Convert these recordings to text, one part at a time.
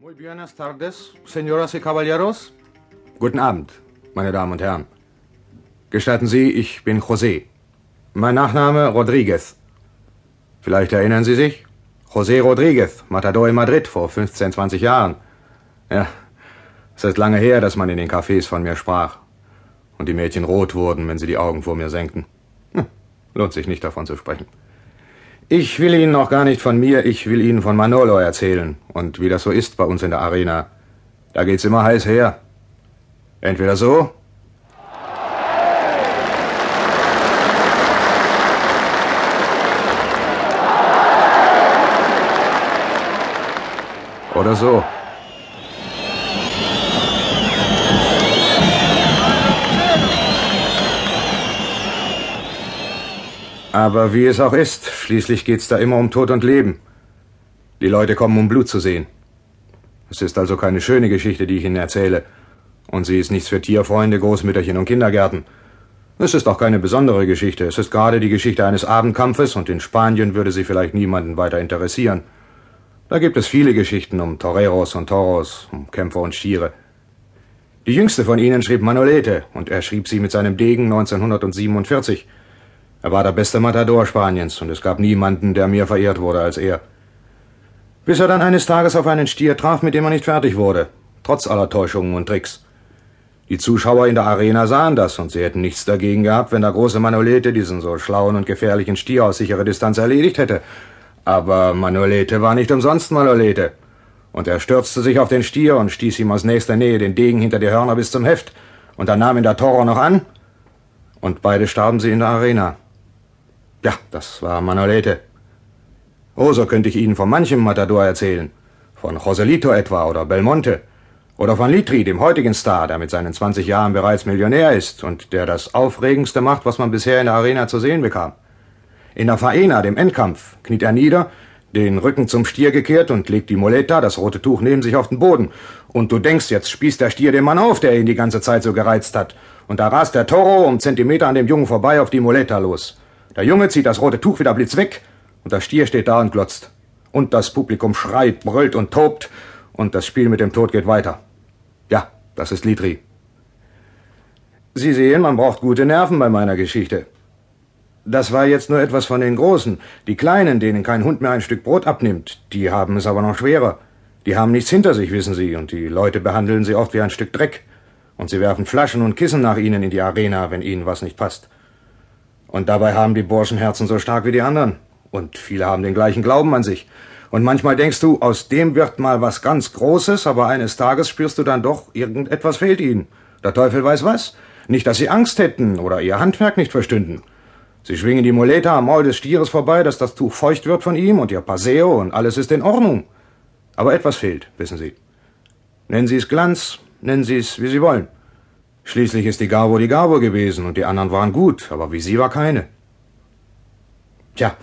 Muy buenas tardes, señoras y caballeros. Guten Abend, meine Damen und Herren. Gestatten Sie, ich bin José. Mein Nachname Rodriguez. Vielleicht erinnern Sie sich? José Rodriguez, Matador in Madrid vor 15, 20 Jahren. Ja, es ist lange her, dass man in den Cafés von mir sprach. Und die Mädchen rot wurden, wenn sie die Augen vor mir senkten. Hm, lohnt sich nicht davon zu sprechen. Ich will Ihnen auch gar nicht von mir, ich will Ihnen von Manolo erzählen und wie das so ist bei uns in der Arena. Da geht's immer heiß her. Entweder so oder so. Aber wie es auch ist, schließlich geht's da immer um Tod und Leben. Die Leute kommen, um Blut zu sehen. Es ist also keine schöne Geschichte, die ich Ihnen erzähle. Und sie ist nichts für Tierfreunde, Großmütterchen und Kindergärten. Es ist auch keine besondere Geschichte. Es ist gerade die Geschichte eines Abendkampfes und in Spanien würde sie vielleicht niemanden weiter interessieren. Da gibt es viele Geschichten um Toreros und Toros, um Kämpfer und Stiere. Die jüngste von ihnen schrieb Manolete und er schrieb sie mit seinem Degen 1947. Er war der beste Matador Spaniens und es gab niemanden, der mehr verehrt wurde als er. Bis er dann eines Tages auf einen Stier traf, mit dem er nicht fertig wurde, trotz aller Täuschungen und Tricks. Die Zuschauer in der Arena sahen das und sie hätten nichts dagegen gehabt, wenn der große Manolete diesen so schlauen und gefährlichen Stier aus sicherer Distanz erledigt hätte. Aber Manolete war nicht umsonst Manolete. Und er stürzte sich auf den Stier und stieß ihm aus nächster Nähe den Degen hinter die Hörner bis zum Heft. Und dann nahm ihn der Toro noch an. Und beide starben sie in der Arena. Ja, das war Manolete. Oh, so könnte ich Ihnen von manchem Matador erzählen. Von Joselito etwa oder Belmonte. Oder von Litri, dem heutigen Star, der mit seinen 20 Jahren bereits Millionär ist und der das Aufregendste macht, was man bisher in der Arena zu sehen bekam. In der Faena, dem Endkampf, kniet er nieder, den Rücken zum Stier gekehrt und legt die Moletta, das rote Tuch, neben sich auf den Boden. Und du denkst, jetzt spießt der Stier den Mann auf, der ihn die ganze Zeit so gereizt hat. Und da rast der Toro um Zentimeter an dem Jungen vorbei auf die Moletta los. Der Junge zieht das rote Tuch wieder blitz weg und der Stier steht da und glotzt. Und das Publikum schreit, brüllt und tobt und das Spiel mit dem Tod geht weiter. Ja, das ist Litri. Sie sehen, man braucht gute Nerven bei meiner Geschichte. Das war jetzt nur etwas von den Großen. Die Kleinen, denen kein Hund mehr ein Stück Brot abnimmt, die haben es aber noch schwerer. Die haben nichts hinter sich, wissen Sie, und die Leute behandeln sie oft wie ein Stück Dreck. Und sie werfen Flaschen und Kissen nach ihnen in die Arena, wenn ihnen was nicht passt. Und dabei haben die Burschen Herzen so stark wie die anderen. Und viele haben den gleichen Glauben an sich. Und manchmal denkst du, aus dem wird mal was ganz Großes, aber eines Tages spürst du dann doch, irgendetwas fehlt ihnen. Der Teufel weiß was. Nicht, dass sie Angst hätten oder ihr Handwerk nicht verstünden. Sie schwingen die Muleta am Maul des Stieres vorbei, dass das Tuch feucht wird von ihm und ihr Paseo und alles ist in Ordnung. Aber etwas fehlt, wissen Sie. Nennen Sie es Glanz, nennen Sie es, wie Sie wollen. Schließlich ist die Garbo die Garbo gewesen und die anderen waren gut, aber wie sie war keine. Tja,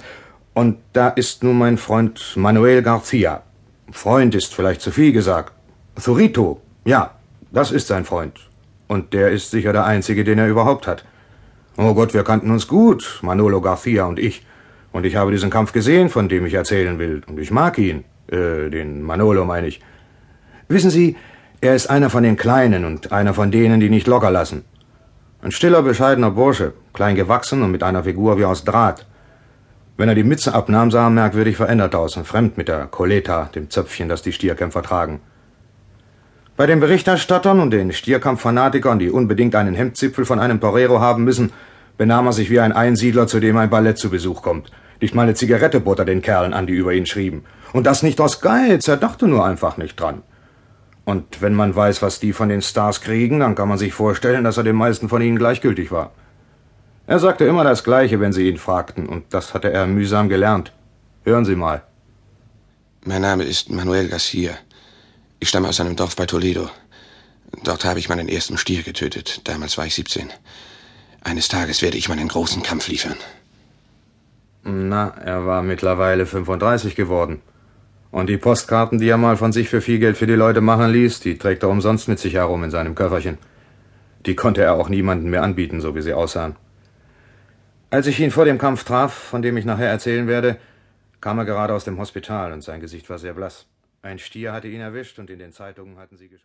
und da ist nun mein Freund Manuel Garcia. Freund ist vielleicht zu viel gesagt. Zurito, ja, das ist sein Freund. Und der ist sicher der einzige, den er überhaupt hat. Oh Gott, wir kannten uns gut, Manolo Garcia und ich. Und ich habe diesen Kampf gesehen, von dem ich erzählen will. Und ich mag ihn. Äh, den Manolo meine ich. Wissen Sie, er ist einer von den Kleinen und einer von denen, die nicht locker lassen. Ein stiller, bescheidener Bursche, klein gewachsen und mit einer Figur wie aus Draht. Wenn er die Mütze abnahm, sah er merkwürdig verändert aus und fremd mit der Coleta, dem Zöpfchen, das die Stierkämpfer tragen. Bei den Berichterstattern und den Stierkampffanatikern, die unbedingt einen Hemdzipfel von einem Torero haben müssen, benahm er sich wie ein Einsiedler, zu dem ein Ballett zu Besuch kommt. Nicht mal eine Zigarette bot er den Kerlen an, die über ihn schrieben. Und das nicht aus Geiz, er dachte nur einfach nicht dran. Und wenn man weiß, was die von den Stars kriegen, dann kann man sich vorstellen, dass er den meisten von ihnen gleichgültig war. Er sagte immer das Gleiche, wenn sie ihn fragten, und das hatte er mühsam gelernt. Hören Sie mal. Mein Name ist Manuel Garcia. Ich stamme aus einem Dorf bei Toledo. Dort habe ich meinen ersten Stier getötet. Damals war ich 17. Eines Tages werde ich meinen großen Kampf liefern. Na, er war mittlerweile 35 geworden. Und die Postkarten, die er mal von sich für viel Geld für die Leute machen ließ, die trägt er umsonst mit sich herum in seinem Köfferchen. Die konnte er auch niemandem mehr anbieten, so wie sie aussahen. Als ich ihn vor dem Kampf traf, von dem ich nachher erzählen werde, kam er gerade aus dem Hospital und sein Gesicht war sehr blass. Ein Stier hatte ihn erwischt und in den Zeitungen hatten sie geschrieben.